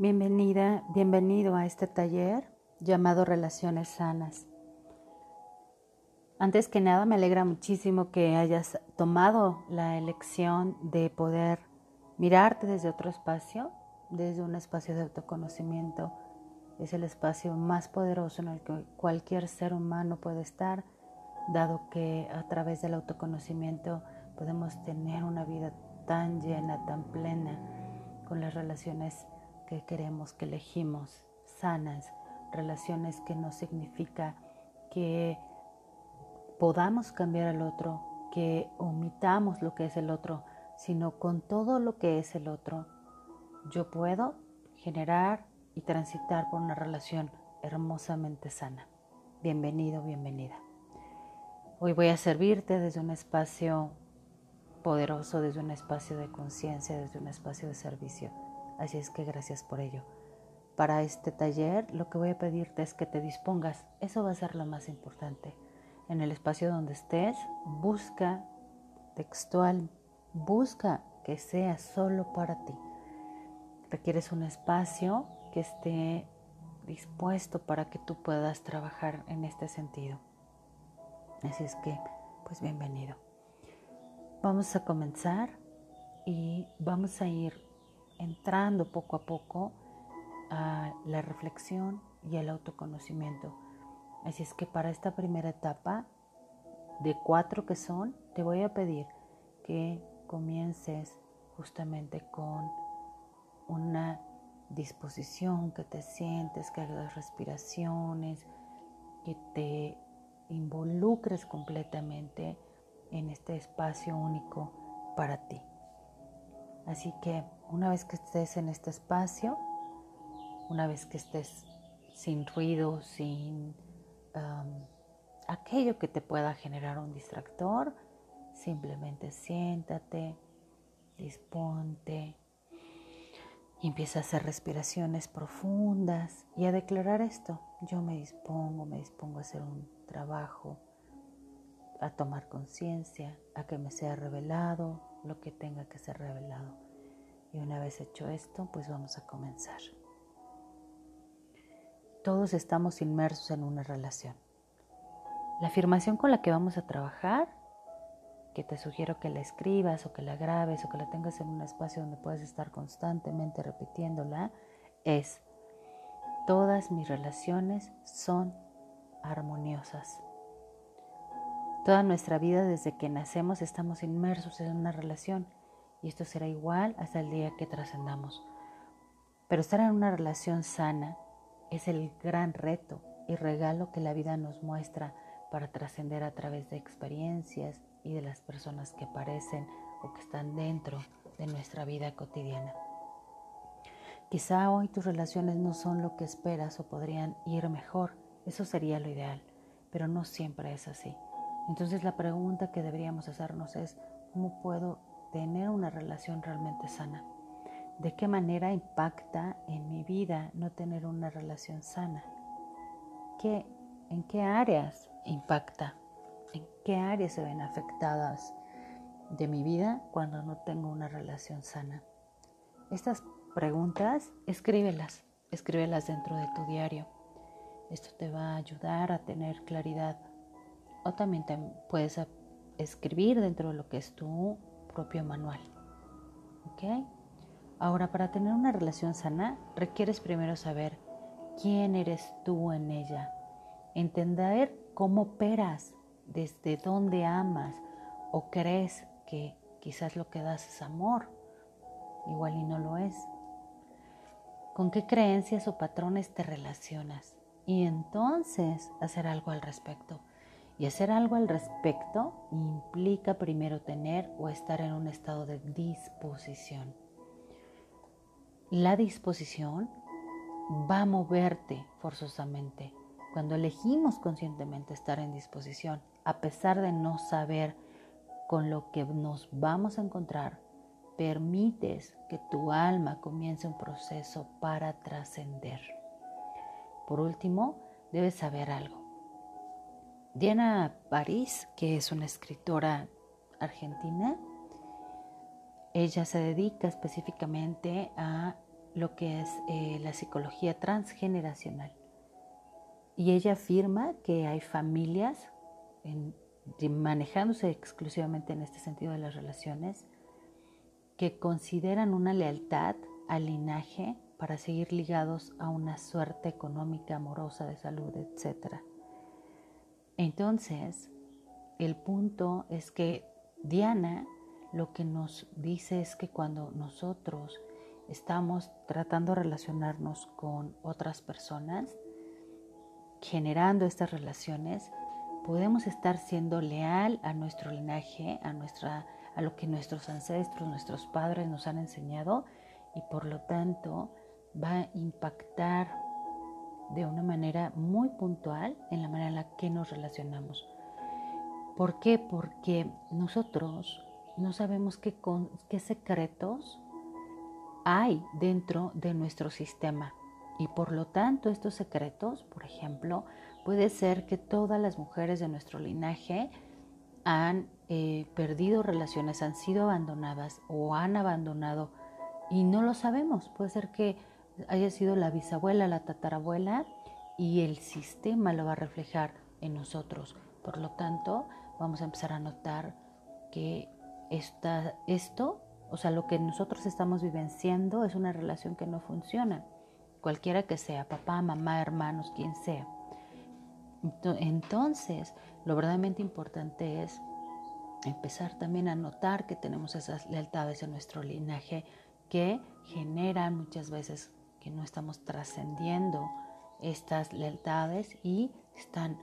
Bienvenida, bienvenido a este taller llamado Relaciones Sanas. Antes que nada, me alegra muchísimo que hayas tomado la elección de poder mirarte desde otro espacio, desde un espacio de autoconocimiento. Es el espacio más poderoso en el que cualquier ser humano puede estar, dado que a través del autoconocimiento podemos tener una vida tan llena, tan plena, con las relaciones que queremos, que elegimos, sanas, relaciones que no significa que podamos cambiar al otro, que omitamos lo que es el otro, sino con todo lo que es el otro, yo puedo generar y transitar por una relación hermosamente sana. Bienvenido, bienvenida. Hoy voy a servirte desde un espacio poderoso, desde un espacio de conciencia, desde un espacio de servicio Así es que gracias por ello. Para este taller lo que voy a pedirte es que te dispongas. Eso va a ser lo más importante. En el espacio donde estés, busca textual, busca que sea solo para ti. Requieres un espacio que esté dispuesto para que tú puedas trabajar en este sentido. Así es que, pues bienvenido. Vamos a comenzar y vamos a ir entrando poco a poco a la reflexión y al autoconocimiento. Así es que para esta primera etapa, de cuatro que son, te voy a pedir que comiences justamente con una disposición, que te sientes, que hagas respiraciones, que te involucres completamente en este espacio único para ti. Así que una vez que estés en este espacio, una vez que estés sin ruido, sin aquello que te pueda generar un distractor, simplemente siéntate, disponte y empieza a hacer respiraciones profundas y a declarar esto. Yo me dispongo, me dispongo a hacer un trabajo, a tomar conciencia, a que me sea revelado lo que tenga que ser revelado. Y una vez hecho esto, pues vamos a comenzar. Todos estamos inmersos en una relación. La afirmación con la que vamos a trabajar, que te sugiero que la escribas o que la grabes o que la tengas en un espacio donde puedas estar constantemente repitiéndola, es, todas mis relaciones son armoniosas. Toda nuestra vida desde que nacemos estamos inmersos en una relación y esto será igual hasta el día que trascendamos. Pero estar en una relación sana es el gran reto y regalo que la vida nos muestra para trascender a través de experiencias y de las personas que aparecen o que están dentro de nuestra vida cotidiana. Quizá hoy tus relaciones no son lo que esperas o podrían ir mejor, eso sería lo ideal, pero no siempre es así. Entonces la pregunta que deberíamos hacernos es, ¿cómo puedo tener una relación realmente sana. ¿De qué manera impacta en mi vida no tener una relación sana? ¿Qué, ¿En qué áreas impacta? ¿En qué áreas se ven afectadas de mi vida cuando no tengo una relación sana? Estas preguntas, escríbelas, escríbelas dentro de tu diario. Esto te va a ayudar a tener claridad. O también te puedes escribir dentro de lo que es tu propio manual. ¿Ok? Ahora, para tener una relación sana, requieres primero saber quién eres tú en ella, entender cómo operas, desde dónde amas o crees que quizás lo que das es amor, igual y no lo es. ¿Con qué creencias o patrones te relacionas? Y entonces hacer algo al respecto. Y hacer algo al respecto implica primero tener o estar en un estado de disposición. La disposición va a moverte forzosamente. Cuando elegimos conscientemente estar en disposición, a pesar de no saber con lo que nos vamos a encontrar, permites que tu alma comience un proceso para trascender. Por último, debes saber algo. Diana París, que es una escritora argentina, ella se dedica específicamente a lo que es eh, la psicología transgeneracional. Y ella afirma que hay familias manejándose exclusivamente en este sentido de las relaciones que consideran una lealtad al linaje para seguir ligados a una suerte económica, amorosa, de salud, etc. Entonces, el punto es que Diana lo que nos dice es que cuando nosotros estamos tratando de relacionarnos con otras personas, generando estas relaciones, podemos estar siendo leal a nuestro linaje, a, nuestra, a lo que nuestros ancestros, nuestros padres nos han enseñado y por lo tanto va a impactar de una manera muy puntual en la manera en la que nos relacionamos. ¿Por qué? Porque nosotros no sabemos qué, secretos hay dentro de nuestro sistema. Y por lo tanto estos secretos, por ejemplo, puede ser que todas las mujeres de nuestro linaje han eh, perdido relaciones, han sido abandonadas o han abandonado y no lo sabemos. Puede ser que haya sido la bisabuela, la tatarabuela y el sistema lo va a reflejar en nosotros. Por lo tanto, vamos a empezar a notar que esta, esto o sea, lo que nosotros estamos vivenciando es una relación que no funciona, cualquiera que sea, papá, mamá, hermanos, quien sea. Entonces, lo verdaderamente importante es empezar también a notar que tenemos esas lealtades en nuestro linaje que generan muchas veces que no estamos trascendiendo estas lealtades y están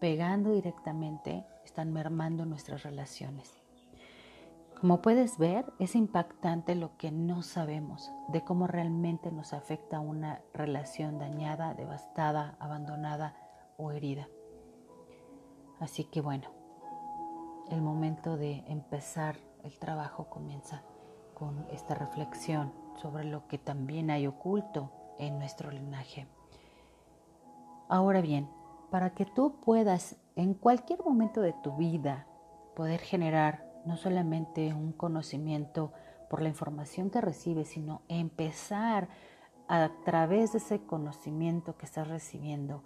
pegando directamente, están mermando nuestras relaciones. Como puedes ver, es impactante lo que no sabemos de cómo realmente nos afecta una relación dañada, devastada, abandonada o herida. Así que bueno, el momento de empezar el trabajo comienza con esta reflexión sobre lo que también hay oculto en nuestro linaje. Ahora bien, para que tú puedas en cualquier momento de tu vida poder generar no solamente un conocimiento por la información que recibes, sino empezar a través de ese conocimiento que estás recibiendo,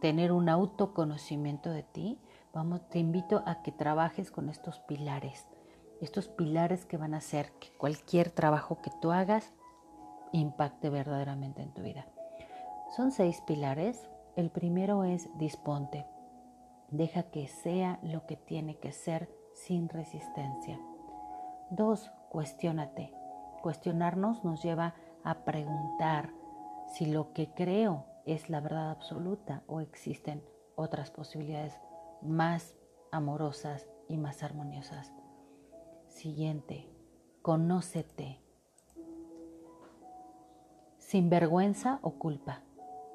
tener un autoconocimiento de ti, vamos, te invito a que trabajes con estos pilares, estos pilares que van a hacer que cualquier trabajo que tú hagas impacte verdaderamente en tu vida. Son seis pilares. El primero es disponte. Deja que sea lo que tiene que ser sin resistencia. Dos, cuestiónate. Cuestionarnos nos lleva a preguntar si lo que creo es la verdad absoluta o existen otras posibilidades más amorosas y más armoniosas. Siguiente, conócete. Sin vergüenza o culpa.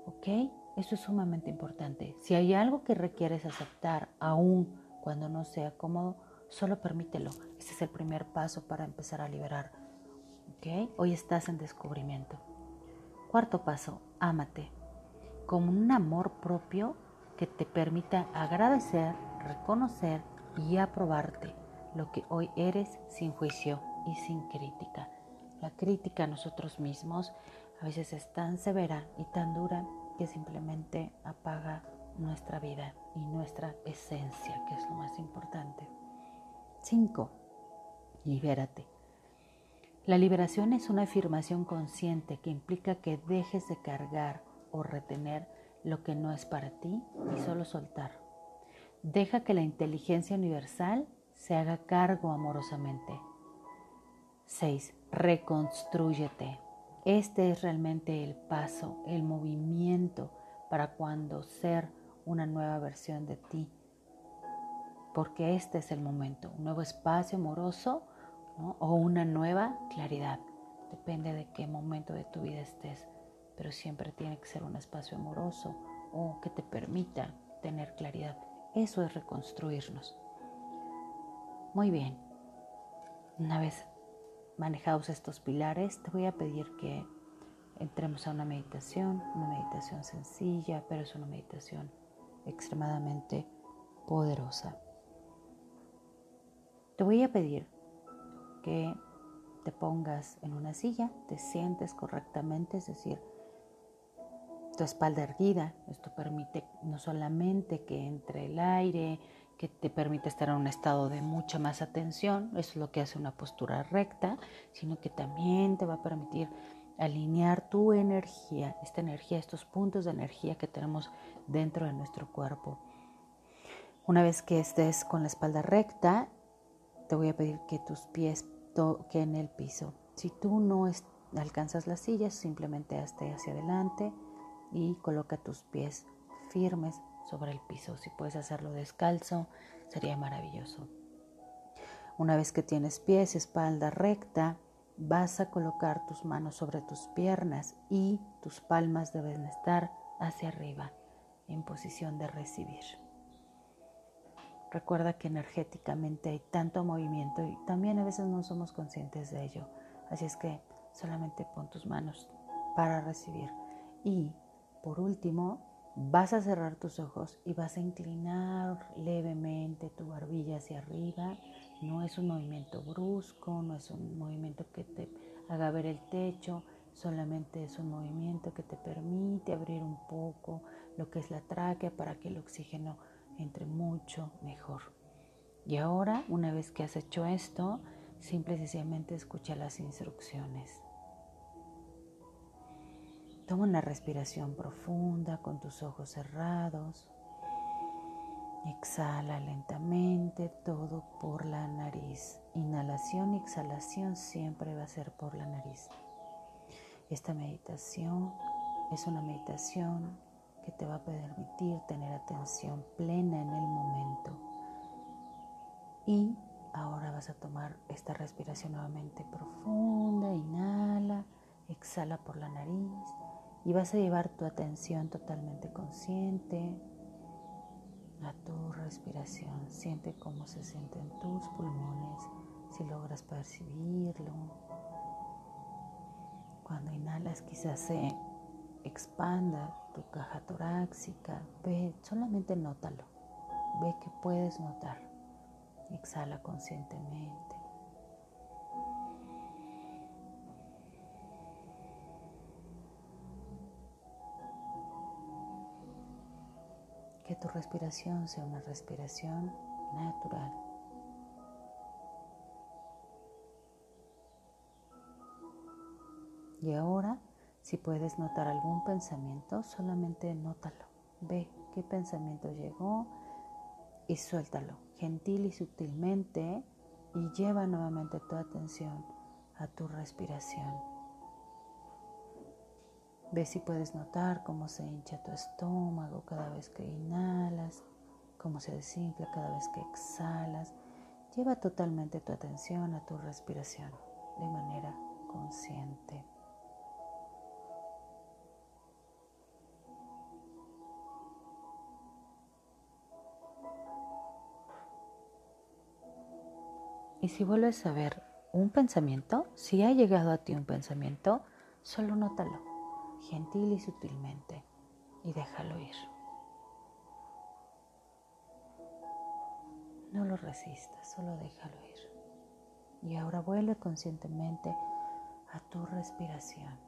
¿Ok? Eso es sumamente importante. Si hay algo que requieres aceptar aún cuando no sea cómodo, Solo permítelo. Ese es el primer paso para empezar a liberar. ¿Ok? Hoy estás en descubrimiento. Cuarto paso, ámate. Con un amor propio que te permita agradecer, reconocer y aprobarte lo que hoy eres sin juicio y sin crítica. La crítica a nosotros mismos a veces es tan severa y tan dura que simplemente apaga nuestra vida y nuestra esencia, que es lo más importante. 5. Libérate. La liberación es una afirmación consciente que implica que dejes de cargar o retener lo que no es para ti y solo soltar. Deja que la inteligencia universal se haga cargo amorosamente. 6. Reconstrúyete. Este es realmente el paso, el movimiento para cuando ser una nueva versión de ti porque este es el momento, un nuevo espacio amoroso o una nueva claridad. Depende de qué momento de tu vida estés, pero siempre tiene que ser un espacio amoroso o que te permita tener claridad. Eso es reconstruirnos. Muy bien, una vez manejados estos pilares, te voy a pedir que entremos a una meditación, una meditación sencilla, pero es una meditación extremadamente poderosa. Te voy a pedir que te pongas en una silla, te sientes correctamente, es decir, tu espalda erguida. Esto permite no solamente que entre el aire, que te permite estar en un estado de mucha más atención, eso es lo que hace una postura recta, sino que también te va a permitir alinear tu energía, esta energía, estos puntos de energía que tenemos dentro de nuestro cuerpo. Una vez que estés con la espalda recta, te voy a pedir que tus pies toquen el piso. Si tú no alcanzas las sillas, simplemente hazte hacia adelante y coloca tus pies firmes sobre el piso. Si puedes hacerlo descalzo, sería maravilloso. Una vez que tienes pies espalda recta, vas a colocar tus manos sobre tus piernas y tus palmas deben estar hacia arriba en posición de recibir. Recuerda que energéticamente hay tanto movimiento y también a veces no somos conscientes de ello. Así es que solamente pon tus manos para recibir. Y por último, vas a cerrar tus ojos y vas a inclinar levemente tu barbilla hacia arriba. No es un movimiento brusco, no es un movimiento que te haga ver el techo, solamente es un movimiento que te permite abrir un poco lo que es la tráquea para que el oxígeno entre mucho mejor. Y ahora, una vez que has hecho esto, simple y sencillamente escucha las instrucciones. Toma una respiración profunda con tus ojos cerrados. Exhala lentamente todo por la nariz. Inhalación y exhalación siempre va a ser por la nariz. Esta meditación es una meditación que te va a permitir tener atención plena en el momento. Y ahora vas a tomar esta respiración nuevamente profunda, inhala, exhala por la nariz y vas a llevar tu atención totalmente consciente a tu respiración. Siente cómo se sienten tus pulmones, si logras percibirlo. Cuando inhalas quizás se expanda tu caja torácica, ve, solamente nótalo, ve que puedes notar. Exhala conscientemente. Que tu respiración sea una respiración natural. Y ahora si puedes notar algún pensamiento, solamente nótalo. Ve qué pensamiento llegó y suéltalo gentil y sutilmente y lleva nuevamente tu atención a tu respiración. Ve si puedes notar cómo se hincha tu estómago cada vez que inhalas, cómo se desinfla cada vez que exhalas. Lleva totalmente tu atención a tu respiración de manera consciente. Y si vuelves a ver un pensamiento, si ha llegado a ti un pensamiento, solo nótalo, gentil y sutilmente, y déjalo ir. No lo resistas, solo déjalo ir. Y ahora vuelve conscientemente a tu respiración.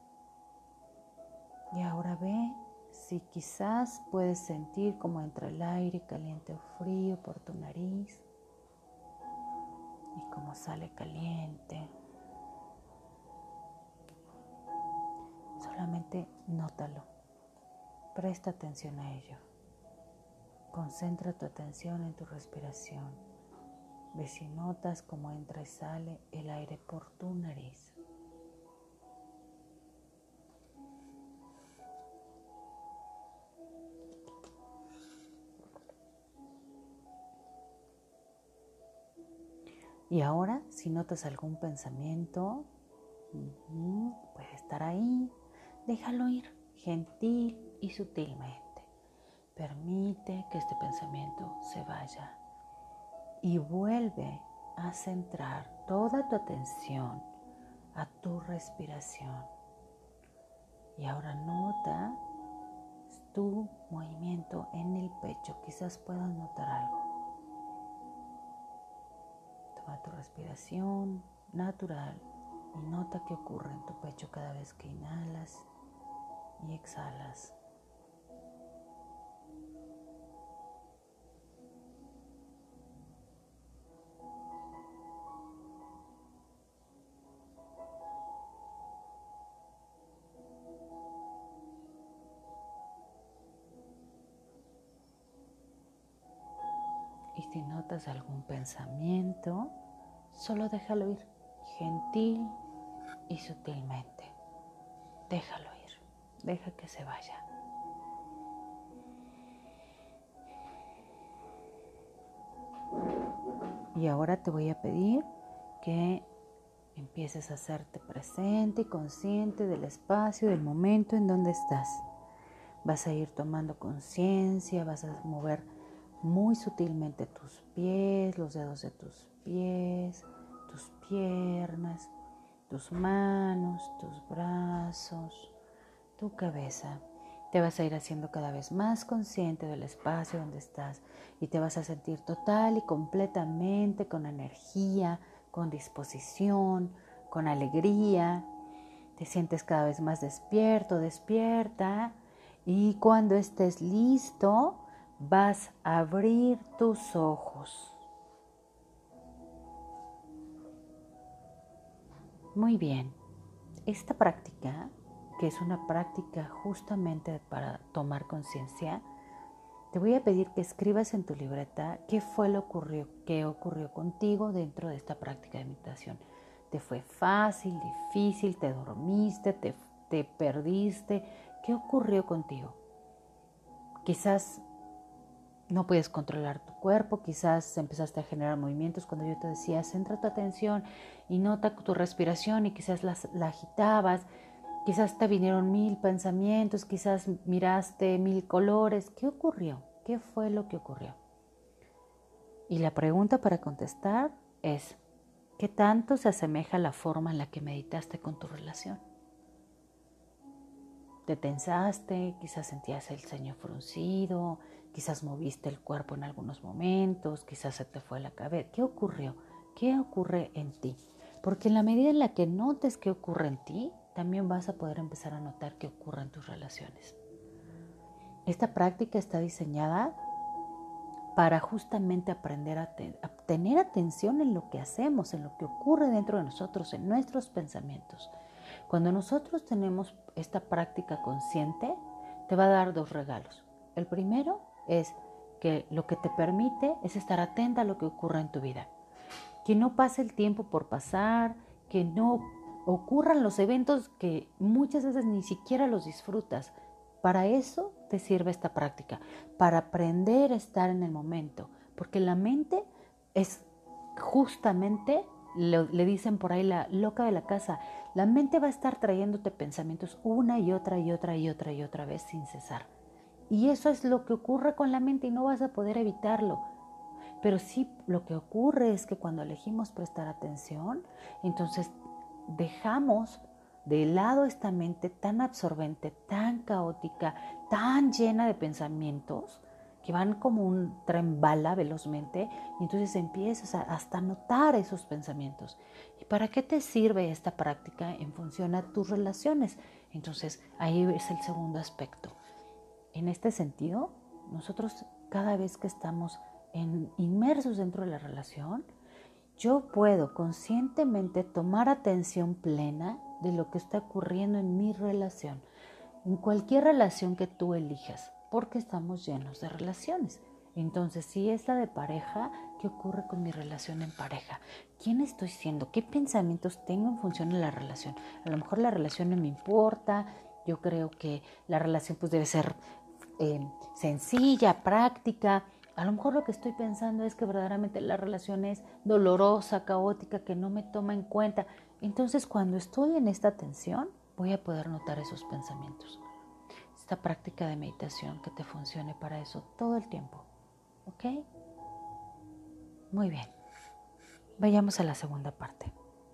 Y ahora ve si quizás puedes sentir cómo entra el aire caliente o frío por tu nariz y cómo sale caliente. Solamente nótalo. Presta atención a ello. Concentra tu atención en tu respiración. Ve si notas cómo entra y sale el aire por tu nariz. Y ahora, si notas algún pensamiento, puede estar ahí, déjalo ir gentil y sutilmente. Permite que este pensamiento se vaya y vuelve a centrar toda tu atención a tu respiración. Y ahora nota tu movimiento en el pecho. Quizás puedas notar algo tu respiración natural y nota qué ocurre en tu pecho cada vez que inhalas y exhalas. Y si notas algún pensamiento, solo déjalo ir, gentil y sutilmente. Déjalo ir, deja que se vaya. Y ahora te voy a pedir que empieces a hacerte presente y consciente del espacio, del momento en donde estás. Vas a ir tomando conciencia, vas a mover muy sutilmente tus pies, los dedos de tus pies, tus piernas, tus manos, tus brazos, tu cabeza. Te vas a ir haciendo cada vez más consciente del espacio donde estás y te vas a sentir total y completamente con energía, con disposición, con alegría. Te sientes cada vez más despierto, despierta y cuando estés listo, vas a abrir tus ojos. Muy bien, esta práctica, que es una práctica justamente para tomar conciencia, te voy a pedir que escribas en tu libreta qué fue lo ocurrió, qué ocurrió contigo dentro de esta práctica de meditación. ¿Te fue fácil, difícil, te dormiste, te, te perdiste? ¿Qué ocurrió contigo? Quizás no puedes controlar tu cuerpo, quizás empezaste a generar movimientos cuando yo te decía, centra tu atención y nota tu respiración y quizás la, agitabas, quizás te vinieron mil pensamientos, quizás miraste mil colores. ¿Qué ocurrió? ¿Qué fue lo que ocurrió? Y la pregunta para contestar es, ¿qué tanto se asemeja la forma en la que meditaste con tu relación? Te tensaste, quizás sentías el ceño fruncido, Quizás moviste el cuerpo en algunos momentos, quizás se te fue la cabeza. ¿Qué ocurrió? ¿Qué ocurre en ti? Porque en la medida en la que notes qué ocurre en ti, también vas a poder empezar a notar qué ocurre en tus relaciones. Esta práctica está diseñada para justamente aprender a, a, tener atención en lo que hacemos, en lo que ocurre dentro de nosotros, en nuestros pensamientos. Cuando nosotros tenemos esta práctica consciente, te va a dar dos regalos. El primero es que lo que te permite es estar atenta a lo que ocurre en tu vida. Que no pase el tiempo por pasar, que no ocurran los eventos que muchas veces ni siquiera los disfrutas. Para eso te sirve esta práctica, para aprender a estar en el momento, porque la mente es justamente, le, dicen por ahí la loca de la casa, la mente va a estar trayéndote pensamientos una y otra y otra y otra y otra vez sin cesar. Y eso es lo que ocurre con la mente y no vas a poder evitarlo. Pero sí lo que ocurre es que cuando elegimos prestar atención, entonces dejamos de lado esta mente tan absorbente, tan caótica, tan llena de pensamientos, que van como un tren bala velozmente, y entonces empiezas a, hasta notar esos pensamientos. ¿Y para qué te sirve esta práctica en función a tus relaciones? Entonces ahí es el segundo aspecto. En este sentido, nosotros cada vez que estamos inmersos dentro de la relación, yo puedo conscientemente tomar atención plena de lo que está ocurriendo en mi relación, en cualquier relación que tú elijas, porque estamos llenos de relaciones. Entonces, si es la de pareja, ¿qué ocurre con mi relación en pareja? ¿Quién estoy siendo? ¿Qué pensamientos tengo en función de la relación? A lo mejor la relación no me importa, yo creo que la relación pues debe ser eh, sencilla, práctica. A lo mejor lo que estoy pensando es que verdaderamente la relación es dolorosa, caótica, que no me toma en cuenta. Entonces cuando estoy en esta tensión, voy a poder notar esos pensamientos. Esta práctica de meditación que te funcione para eso todo el tiempo. ¿Ok? Muy bien. Vayamos a la segunda parte.